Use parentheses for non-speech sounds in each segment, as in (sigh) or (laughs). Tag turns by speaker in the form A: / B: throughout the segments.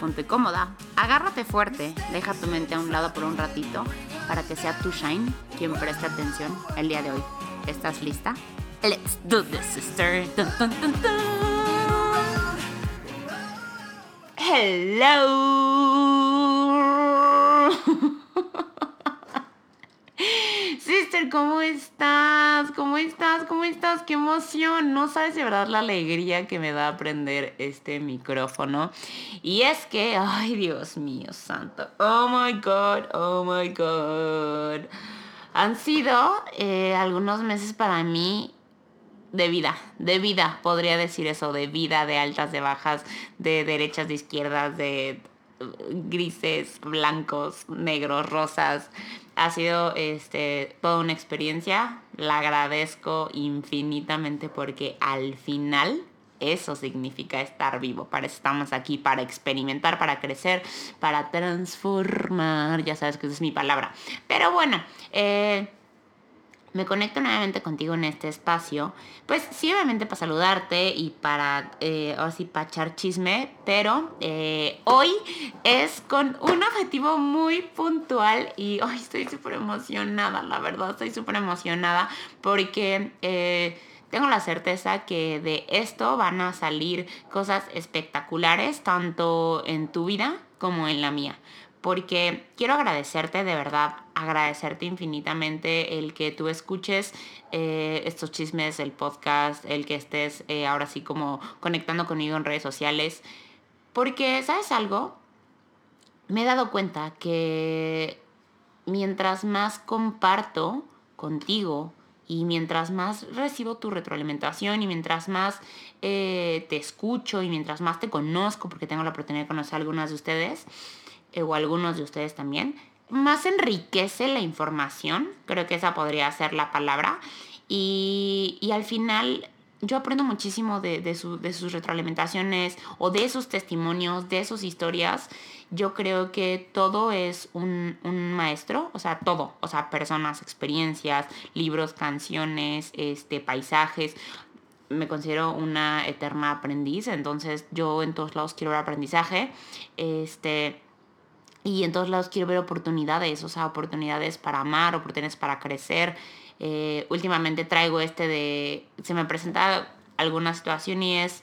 A: Ponte cómoda, agárrate fuerte, deja tu mente a un lado por un ratito para que sea tu Shine quien preste atención el día de hoy. ¿Estás lista? Let's do this, sister. Hello. ¿Cómo estás? ¿Cómo estás? ¿Cómo estás? ¡Qué emoción! No sabes de verdad la alegría que me da aprender este micrófono. Y es que, ay Dios mío santo. Oh my God, oh my God. Han sido eh, algunos meses para mí de vida, de vida, podría decir eso, de vida, de altas, de bajas, de derechas, de izquierdas, de grises, blancos, negros, rosas. Ha sido este, toda una experiencia. La agradezco infinitamente porque al final eso significa estar vivo. Para estamos aquí, para experimentar, para crecer, para transformar. Ya sabes que esa es mi palabra. Pero bueno, eh, me conecto nuevamente contigo en este espacio, pues sí, obviamente para saludarte y para, eh, así, para echar chisme, pero eh, hoy es con un objetivo muy puntual y hoy estoy súper emocionada, la verdad, estoy súper emocionada porque... Eh, tengo la certeza que de esto van a salir cosas espectaculares, tanto en tu vida como en la mía porque quiero agradecerte de verdad, agradecerte infinitamente el que tú escuches eh, estos chismes, el podcast, el que estés eh, ahora sí como conectando conmigo en redes sociales, porque, ¿sabes algo? Me he dado cuenta que mientras más comparto contigo, y mientras más recibo tu retroalimentación y mientras más eh, te escucho y mientras más te conozco, porque tengo la oportunidad de conocer a algunas de ustedes, eh, o algunos de ustedes también, más enriquece la información, creo que esa podría ser la palabra, y, al final yo aprendo muchísimo de, sus retroalimentaciones o de sus testimonios, de sus historias. Yo creo que todo es un, un, maestro, o sea, todo, o sea, personas, experiencias, libros, canciones, este, paisajes. Me considero una eterna aprendiz, entonces yo en todos lados quiero ver aprendizaje. Este, y en todos lados quiero ver oportunidades, o sea, oportunidades para amar, oportunidades para crecer. Eh, últimamente traigo este de, se me presenta alguna situación y es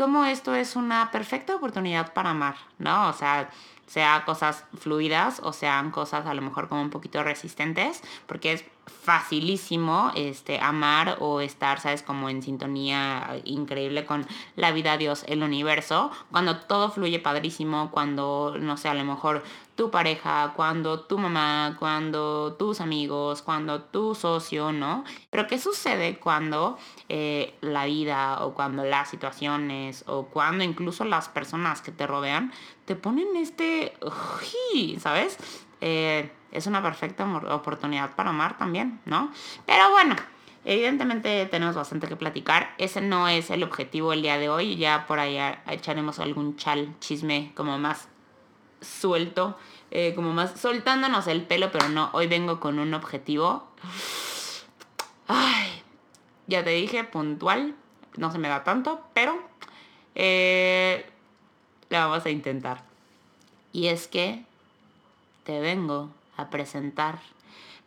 A: como esto es una perfecta oportunidad para amar, ¿no? O sea, sea cosas fluidas o sean cosas a lo mejor como un poquito resistentes, porque es facilísimo este, amar o estar, ¿sabes? Como en sintonía increíble con la vida, Dios, el universo, cuando todo fluye padrísimo, cuando, no sé, a lo mejor tu pareja, cuando tu mamá, cuando tus amigos, cuando tu socio, ¿no? Pero ¿qué sucede cuando eh, la vida o cuando las situaciones o cuando incluso las personas que te rodean te ponen este, ¿sabes? Eh, es una perfecta oportunidad para amar también, ¿no? Pero bueno, evidentemente tenemos bastante que platicar. Ese no es el objetivo el día de hoy. Ya por allá echaremos algún chal, chisme como más suelto, eh, como más soltándonos el pelo, pero no, hoy vengo con un objetivo. Ay, ya te dije, puntual, no se me da tanto, pero eh, la vamos a intentar. Y es que te vengo a presentar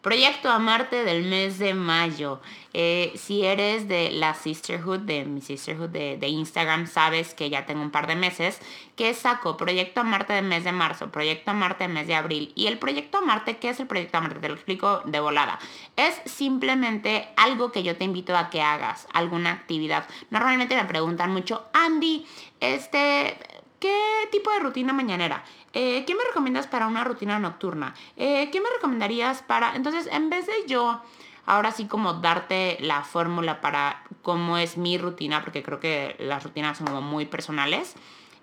A: Proyecto Amarte del mes de mayo. Eh, si eres de la Sisterhood, de mi Sisterhood de, Instagram, sabes que ya tengo un par de meses que saco Proyecto Amarte del mes de marzo, Proyecto Amarte del mes de abril. Y el Proyecto Amarte, ¿qué es el Proyecto Amarte? Te lo explico de volada. Es simplemente algo que yo te invito a que hagas, alguna actividad. Normalmente me preguntan mucho, Andy, este, ¿qué tipo de rutina mañanera? Eh, ¿qué me recomiendas para una rutina nocturna? Eh, ¿Qué me recomendarías para...? Entonces, en vez de yo ahora sí como darte la fórmula para cómo es mi rutina, porque creo que las rutinas son como muy personales,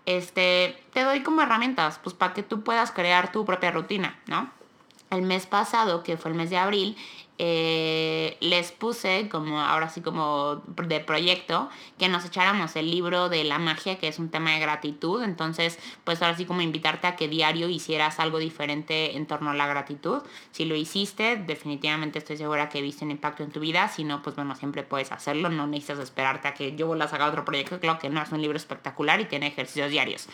A: este, te doy como herramientas, pues para que tú puedas crear tu propia rutina, ¿no? El mes pasado, que fue el mes de abril, eh, les puse como ahora sí como de proyecto que nos echáramos el libro de la magia que es un tema de gratitud. Entonces pues ahora sí como invitarte a que diario hicieras algo diferente en torno a la gratitud. Si lo hiciste definitivamente estoy segura que viste un impacto en tu vida. Si no pues bueno siempre puedes hacerlo. No necesitas esperarte a que yo vuelva a sacar otro proyecto. Claro que no es un libro espectacular y tiene ejercicios diarios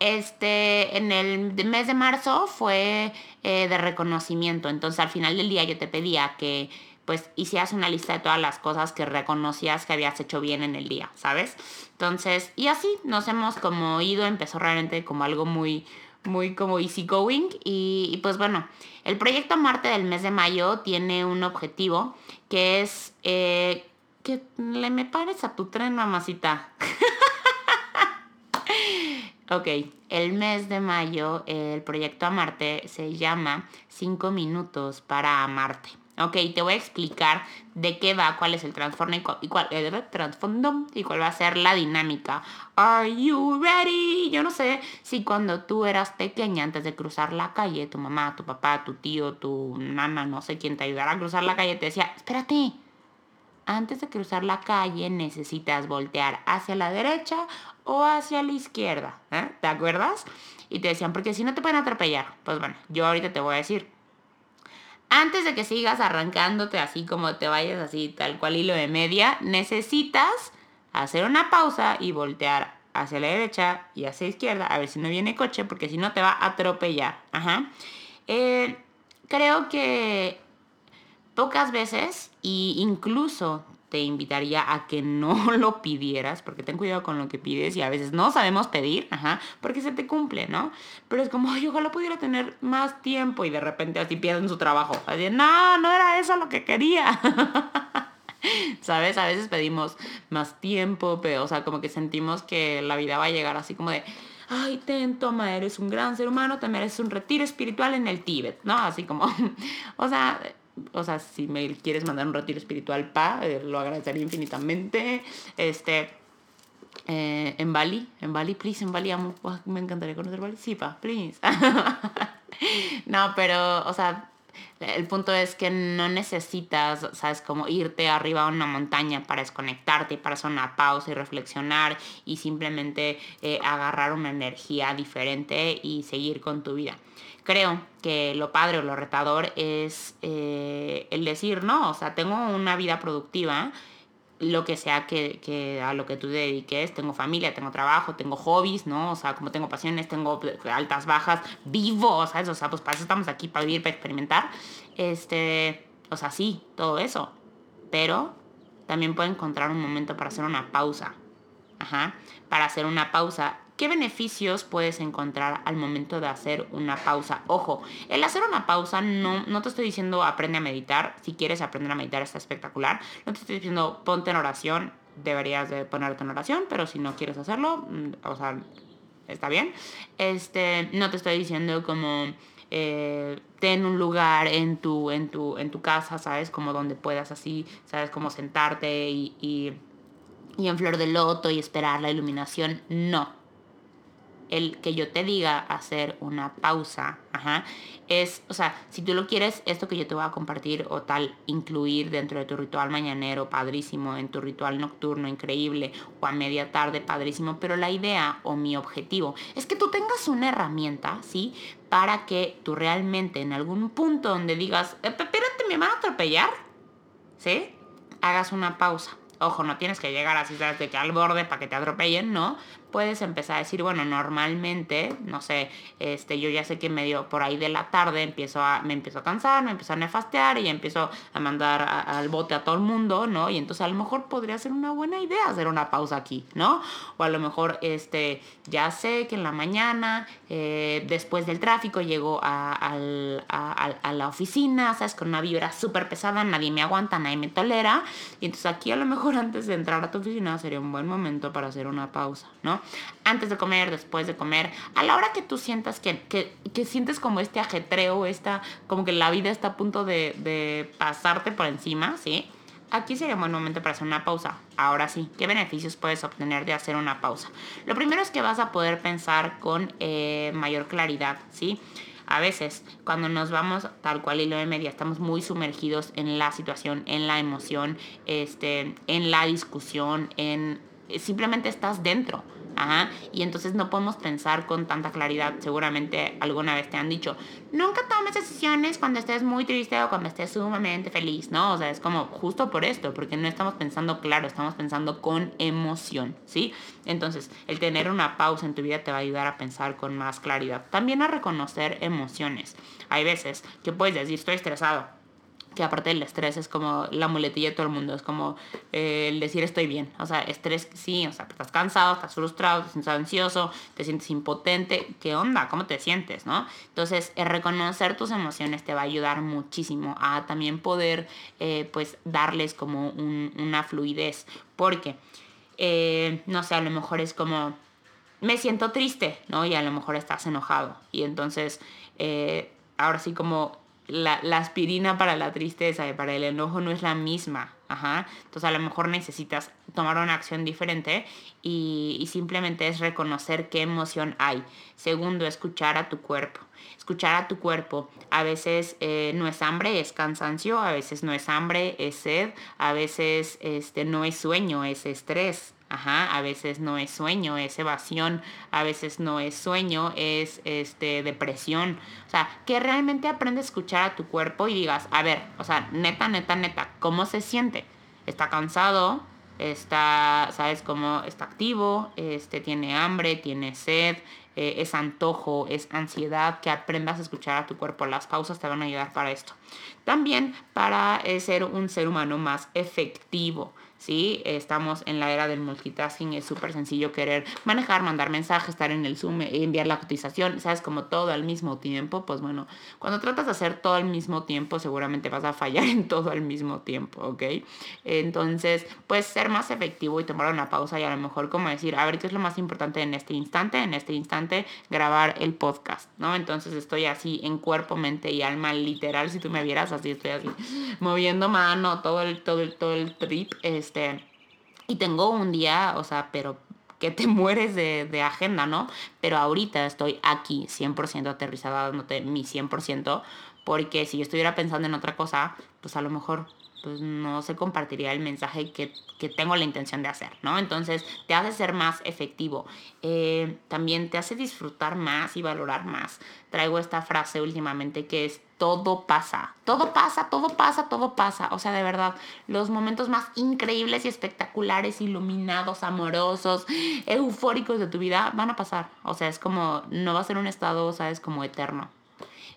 A: este, en el mes de marzo fue eh, de reconocimiento. Entonces al final del día yo te pedía que pues hicieras una lista de todas las cosas que reconocías que habías hecho bien en el día, ¿sabes? Entonces, y así nos hemos como ido, empezó realmente como algo muy, muy como easy going y, pues bueno, el proyecto Marte del mes de mayo tiene un objetivo que es eh, que le me pares a tu tren, mamacita. (laughs) Ok, el mes de mayo el proyecto Amarte se llama 5 minutos para amarte. Ok, te voy a explicar de qué va, cuál es el trasfondo y cuál, el trasfondo y cuál va a ser la dinámica. Are you ready? Yo no sé si cuando tú eras pequeña, antes de cruzar la calle, tu mamá, tu papá, tu tío, tu nana, no sé quién te ayudara a cruzar la calle, te decía, espérate, antes de cruzar la calle necesitas voltear hacia la derecha o hacia la izquierda. ¿eh? ¿Te acuerdas? Y te decían, porque si no te pueden atropellar. Pues bueno, yo ahorita te voy a decir. Antes de que sigas arrancándote así como te vayas así tal cual hilo de media, necesitas hacer una pausa y voltear hacia la derecha y hacia la izquierda, a ver si no viene coche, porque si no te va a atropellar. Ajá. Eh, creo que pocas veces e incluso te invitaría a que no (laughs) lo pidieras, porque ten cuidado con lo que pides y a veces no sabemos pedir, ajá, porque se te cumple, ¿no? Pero es como, ay, ojalá pudiera tener más tiempo y de repente así pierden su trabajo. Así, no, no era eso lo que quería. (laughs) ¿Sabes? A veces pedimos más tiempo, pero, o sea, como que sentimos que la vida va a llegar así como de, ay, ten, toma, eres un gran ser humano, te mereces un retiro espiritual en el Tíbet, ¿no? Así como, (laughs) o sea, o sea, si me quieres mandar un retiro espiritual, pa, eh, lo agradecería infinitamente. Este, eh, en Bali, en Bali, please, en Bali, me encantaría conocer Bali. Sí, pa, please. (laughs) no, pero, o sea, el punto es que no necesitas, sabes, como irte arriba a una montaña para desconectarte, para hacer una pausa y reflexionar y simplemente eh, agarrar una energía diferente y seguir con tu vida creo que lo padre o lo retador es eh, el decir, no, o sea, tengo una vida productiva, lo que sea que, a lo que tú dediques, tengo familia, tengo trabajo, tengo hobbies, ¿no? O sea, como tengo pasiones, tengo altas, bajas, vivo, ¿sabes? O sea, pues para eso estamos aquí, para vivir, para experimentar. Este, o sea, sí, todo eso. Pero también puedo encontrar un momento para hacer una pausa. Ajá. Para hacer una pausa ¿Qué beneficios puedes encontrar al momento de hacer una pausa? Ojo, el hacer una pausa no, no te estoy diciendo aprende a meditar. Si quieres aprender a meditar está espectacular. No te estoy diciendo ponte en oración. Deberías de ponerte en oración, pero si no quieres hacerlo, mm, o sea, está bien. Este, no te estoy diciendo como eh, ten un lugar en tu, en tu, en tu casa, ¿sabes? Como donde puedas así, ¿sabes? Como sentarte y, y, y en flor de loto y esperar la iluminación. No el que yo te diga hacer una pausa, ajá, es, o sea, si tú lo quieres, esto que yo te voy a compartir o tal, incluir dentro de tu ritual mañanero, padrísimo, en tu ritual nocturno, increíble, o a media tarde, padrísimo, pero la idea o mi objetivo es que tú tengas una herramienta, ¿sí? Para que tú realmente en algún punto donde digas, eh, espérate, me van a atropellar, ¿sí? Hagas una pausa. Ojo, no tienes que llegar así, ¿sabes? De que al borde para que te atropellen, ¿no? puedes empezar a decir, bueno, normalmente, no sé, este, yo ya sé que medio por ahí de la tarde empiezo a, me empiezo a cansar, me empiezo a nefastear y empiezo a mandar al bote a todo el mundo, ¿no? Y entonces a lo mejor podría ser una buena idea hacer una pausa aquí, ¿no? O a lo mejor, este, ya sé que en la mañana, eh, después del tráfico, llego a, a, la oficina, ¿sabes? Con una vibra súper pesada, nadie me aguanta, nadie me tolera. Y entonces aquí a lo mejor antes de entrar a tu oficina sería un buen momento para hacer una pausa, ¿no? antes de comer, después de comer, a la hora que tú sientas que, que, sientes como este ajetreo, esta, como que la vida está a punto de, de pasarte por encima, ¿sí? aquí sería un buen momento para hacer una pausa. Ahora sí, ¿qué beneficios puedes obtener de hacer una pausa? Lo primero es que vas a poder pensar con eh, mayor claridad, ¿sí? A veces, cuando nos vamos tal cual y lo de media, estamos muy sumergidos en la situación, en la emoción, este, en la discusión, en simplemente estás dentro. Ajá. Y entonces no podemos pensar con tanta claridad. Seguramente alguna vez te han dicho, nunca tomes decisiones cuando estés muy triste o cuando estés sumamente feliz, ¿no? O sea, es como justo por esto, porque no estamos pensando claro, estamos pensando con emoción, ¿sí? Entonces, el tener una pausa en tu vida te va a ayudar a pensar con más claridad. También a reconocer emociones. Hay veces que puedes decir, estoy estresado que aparte del estrés es como la muletilla de todo el mundo, es como eh, el decir estoy bien, o sea, estrés sí, o sea, estás cansado, estás frustrado, te sientes ansioso, te sientes impotente, ¿qué onda? ¿Cómo te sientes? ¿no? Entonces, el reconocer tus emociones te va a ayudar muchísimo a también poder, eh, pues, darles como una fluidez, porque, eh, no sé, a lo mejor es como, me siento triste, ¿no? Y a lo mejor estás enojado, y entonces, ahora sí como la, aspirina para la tristeza y para el enojo no es la misma. Ajá. Entonces a lo mejor necesitas tomar una acción diferente y, simplemente es reconocer qué emoción hay. Segundo, escuchar a tu cuerpo. Escuchar a tu cuerpo. A veces eh, no es hambre, es cansancio. A veces no es hambre, es sed. A veces este, no es sueño, es estrés. Ajá, a veces no es sueño, es evasión, a veces no es sueño, es este, depresión. O sea, que realmente aprende a escuchar a tu cuerpo y digas, a ver, o sea, neta, neta, neta, ¿cómo se siente? ¿Está cansado? ¿Está, sabes cómo? Está activo, este, tiene hambre, tiene sed, eh, es antojo, es ansiedad, que aprendas a escuchar a tu cuerpo. Las pausas te van a ayudar para esto. También para eh, ser un ser humano más efectivo. ¿Sí? Estamos en la era del multitasking, es súper sencillo querer manejar, mandar mensajes, estar en el Zoom, enviar la cotización, ¿sabes? Como todo al mismo tiempo, pues bueno, cuando tratas de hacer todo al mismo tiempo, seguramente vas a fallar (laughs) en todo al mismo tiempo, ¿ok? Entonces, pues ser más efectivo y tomar una pausa y a lo mejor como decir, a ver, ¿qué es lo más importante en este instante? En este instante, grabar el podcast, ¿no? Entonces estoy así en cuerpo, mente y alma, literal, si tú me vieras así, estoy así, moviendo mano, todo el, todo el, todo el trip, este, y tengo un día, o sea, pero que te (laughs) mueres de, agenda, ¿no? Pero ahorita estoy aquí 100% aterrizada dándote mi 100%, porque si yo estuviera pensando en otra cosa, pues a lo mejor pues no se compartiría el mensaje que, tengo la intención de hacer, ¿no? Entonces te hace ser más efectivo, eh, también te hace disfrutar más y valorar más. Traigo esta frase últimamente que es todo pasa, todo pasa, todo pasa, todo pasa. O sea, de verdad, los momentos más increíbles y espectaculares, iluminados, amorosos, eufóricos de tu vida van a pasar. O sea, es como, no va a ser un estado, ¿sabes? Como eterno.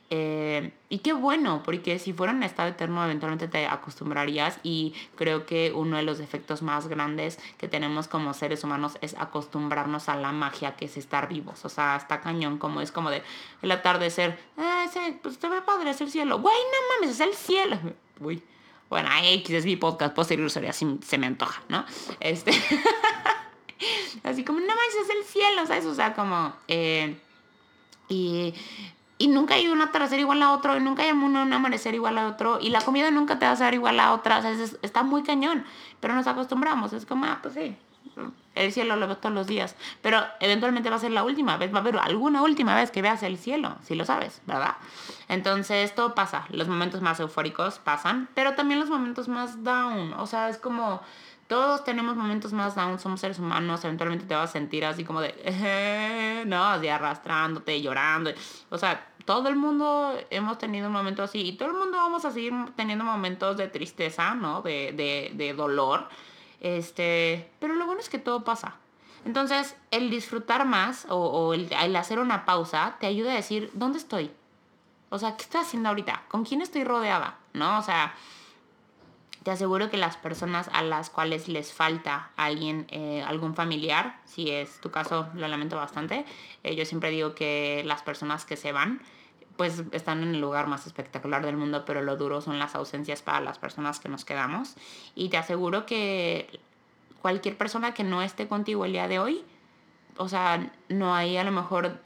A: Eh, y qué bueno, porque si fuera un estado eterno eventualmente te acostumbrarías y creo que uno de los efectos más grandes que tenemos como seres humanos es acostumbrarnos a la magia que es estar vivos. O sea, está cañón como es como de el atardecer, ah, pues te ve padre, es el cielo. Güey, no mames, es el cielo. (laughs) Uy. Bueno, X es mi podcast posterior, sería así, se me antoja, ¿no? Este. (laughs) así como, no mames, es el cielo, ¿sabes? O sea, como... Eh, y y nunca hay un atardecer igual a otro, y nunca hay un, amanecer igual a otro, y la comida nunca te va a ser igual a otra, sea, está muy cañón, pero nos acostumbramos, es como, ah, pues sí, el cielo lo veo todos los días, pero eventualmente va a ser la última vez, va a haber alguna última vez que veas el cielo, si lo sabes, ¿verdad? Entonces, todo pasa, los momentos más eufóricos pasan, pero también los momentos más down, o sea, es como todos tenemos momentos más down, somos seres humanos, eventualmente te vas a sentir así como de, no, así arrastrándote, llorando. O sea, todo el mundo hemos tenido un momento así y todo el mundo vamos a seguir teniendo momentos de tristeza, ¿no? De, de, dolor. Este, pero lo bueno es que todo pasa. Entonces, el disfrutar más o, o el, el, hacer una pausa te ayuda a decir, ¿dónde estoy? O sea, ¿qué estoy haciendo ahorita? ¿Con quién estoy rodeada? ¿No? O sea, te aseguro que las personas a las cuales les falta alguien, eh, algún familiar, si es tu caso, lo lamento bastante. Eh, yo siempre digo que las personas que se van, pues están en el lugar más espectacular del mundo, pero lo duro son las ausencias para las personas que nos quedamos. Y te aseguro que cualquier persona que no esté contigo el día de hoy, o sea, no hay a lo mejor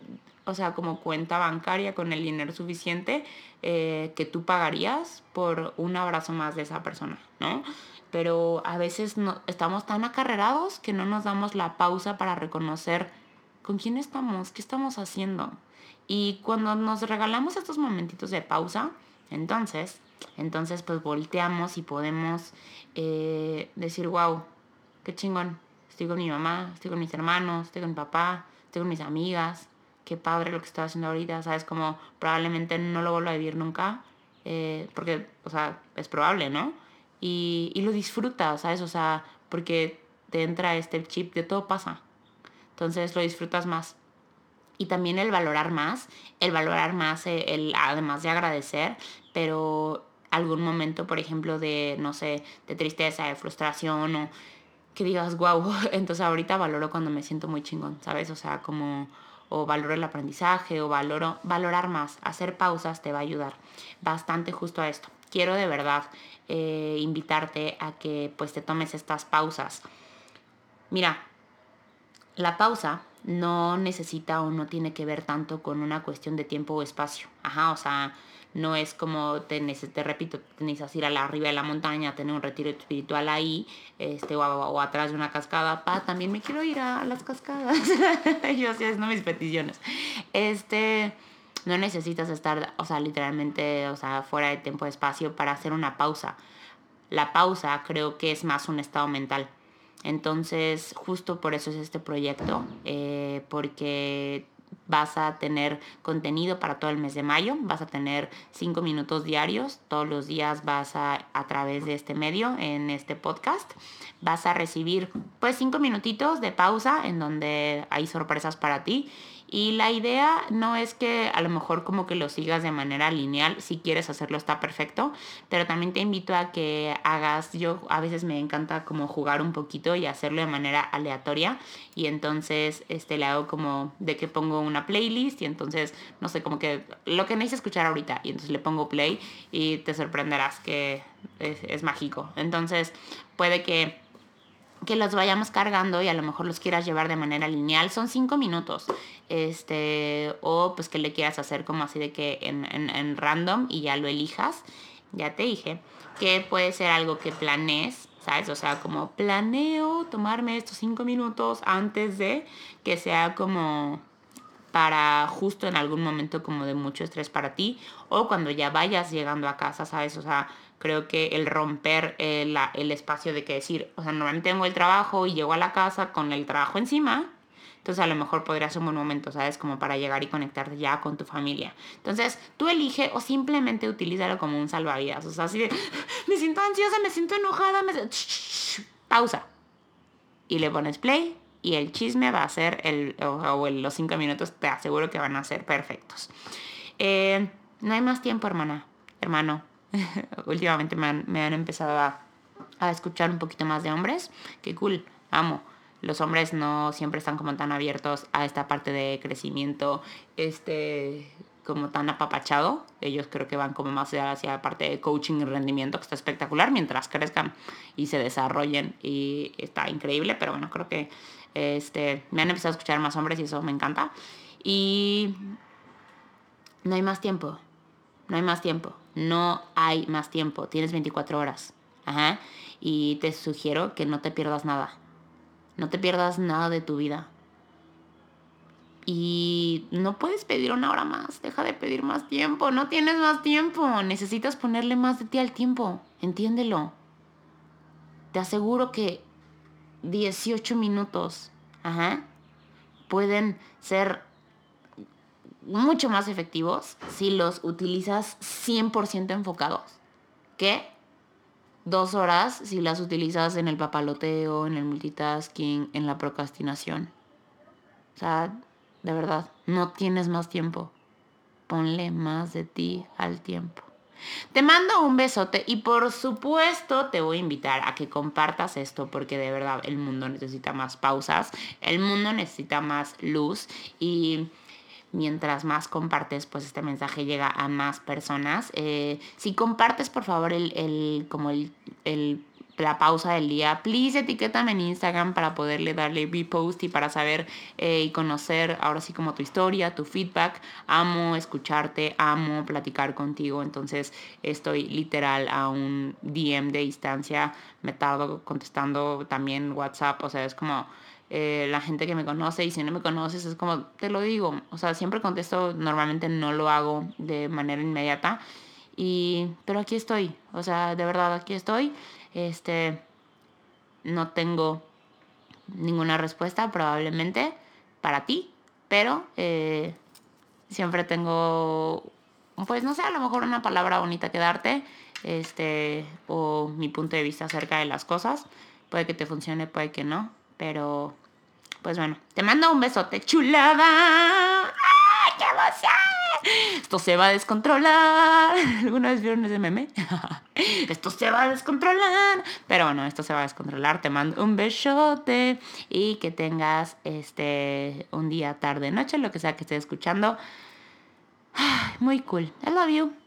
A: o sea, como cuenta bancaria con el dinero suficiente eh, que tú pagarías por un abrazo más de esa persona, ¿no? pero a veces no, estamos tan acarrerados que no nos damos la pausa para reconocer con quién estamos, qué estamos haciendo. Y cuando nos regalamos estos momentitos de pausa, entonces, entonces pues volteamos y podemos eh, decir, wow, qué chingón, estoy con mi mamá, estoy con mis hermanos, estoy con mi papá, estoy con mis amigas, qué padre lo que estoy haciendo ahorita, ¿sabes? Como probablemente no lo vuelva a vivir nunca, eh, porque, o sea, es probable, ¿no? Y, y lo disfrutas, ¿sabes? O sea, porque te entra este chip de todo pasa. Entonces lo disfrutas más. Y también el valorar más, el valorar más, eh, el, además de agradecer, pero algún momento, por ejemplo, de, no sé, de tristeza, de frustración o que digas, wow, (laughs) entonces ahorita valoro cuando me siento muy chingón, ¿sabes? O sea, como o valoro el aprendizaje o valoro valorar más, hacer pausas te va a ayudar bastante justo a esto. Quiero de verdad eh, invitarte a que pues te tomes estas pausas. Mira, la pausa no necesita o no tiene que ver tanto con una cuestión de tiempo o espacio. Ajá, o sea, no es como, te, te repito, necesitas ir a la arriba de la montaña, tener un retiro espiritual ahí, este, o, atrás de una cascada. Pa, también me quiero ir a, las cascadas. (laughs) Yo así haciendo mis peticiones. Este, no necesitas estar, o sea, literalmente, o sea, fuera de tiempo o espacio para hacer una pausa. La pausa creo que es más un estado mental. Entonces, justo por eso es este proyecto, eh, porque vas a tener contenido para todo el mes de mayo, vas a tener cinco minutos diarios, todos los días vas a, a través de este medio, en este podcast, vas a recibir pues cinco minutitos de pausa en donde hay sorpresas para ti y la idea no es que a lo mejor como que lo sigas de manera lineal, si quieres hacerlo está perfecto, pero también te invito a que hagas, yo a veces me encanta como jugar un poquito y hacerlo de manera aleatoria y entonces este le hago como de que pongo una playlist y entonces no sé, como que lo que necesitas escuchar ahorita y entonces le pongo play y te sorprenderás que es, es mágico. Entonces puede que que los vayamos cargando y a lo mejor los quieras llevar de manera lineal, son cinco minutos. Este, o pues que le quieras hacer como así de que en, en, random y ya lo elijas. Ya te dije que puede ser algo que planees, ¿sabes? O sea, como planeo tomarme estos cinco minutos antes de que sea como para justo en algún momento como de mucho estrés para ti o cuando ya vayas llegando a casa, ¿sabes? O sea, creo que el romper el, el espacio de que decir, o sea, normalmente tengo el trabajo y llego a la casa con el trabajo encima, entonces a lo mejor podría ser un buen momento, ¿sabes? Como para llegar y conectarte ya con tu familia. Entonces tú elige o simplemente utilízalo como un salvavidas. O sea, así de, (laughs) me siento ansiosa, me siento enojada, me... pausa. Y le pones play y el chisme va a ser, el, o, los cinco minutos te aseguro que van a ser perfectos. Eh, no hay más tiempo, hermana, hermano. (laughs) últimamente me han, empezado a, escuchar un poquito más de hombres. Qué cool, amo. Los hombres no siempre están como tan abiertos a esta parte de crecimiento, este, como tan apapachado. Ellos creo que van como más hacia la parte de coaching y rendimiento, que está espectacular, mientras crezcan y se desarrollen y está increíble. Pero bueno, creo que este, me han empezado a escuchar más hombres y eso me encanta. Y no hay más tiempo, no hay más tiempo no hay más tiempo, tienes 24 horas. Ajá. Y te sugiero que no te pierdas nada. No te pierdas nada de tu vida. Y no puedes pedir una hora más, deja de pedir más tiempo, no tienes más tiempo, necesitas ponerle más de ti al tiempo, entiéndelo. Te aseguro que 18 minutos, ajá, pueden ser mucho más efectivos si los utilizas 100% enfocados que dos horas si las utilizas en el papaloteo, en el multitasking, en la procrastinación. O sea, de verdad, no tienes más tiempo. Ponle más de ti al tiempo. Te mando un besote y por supuesto te voy a invitar a que compartas esto porque de verdad el mundo necesita más pausas, el mundo necesita más luz y mientras más compartes, pues este mensaje llega a más personas. Eh, si compartes, por favor, el, como el, la pausa del día, please etiquétame en Instagram para poderle darle repost y para saber eh, y conocer ahora sí como tu historia, tu feedback. Amo escucharte, amo platicar contigo, entonces estoy literal a un DM de distancia, me tardo contestando también WhatsApp, o sea, es como... Eh, la gente que me conoce y si no me conoces es como, te lo digo, o sea, siempre contesto, normalmente no lo hago de manera inmediata, y, pero aquí estoy, o sea, de verdad aquí estoy este, no tengo ninguna respuesta probablemente para ti, pero eh, siempre tengo, pues no sé, a lo mejor una palabra bonita que darte, este, o mi punto de vista acerca de las cosas. Puede que te funcione, puede que no, pero pues bueno, te mando un besote chulada. ¡Ay, qué emoción! Esto se va a descontrolar. (laughs) ¿Alguna vez vieron ese meme? (laughs) esto se va a descontrolar. Pero bueno, esto se va a descontrolar. Te mando un besote y que tengas este un día, tarde, noche, lo que sea que estés escuchando. Muy cool. I love you.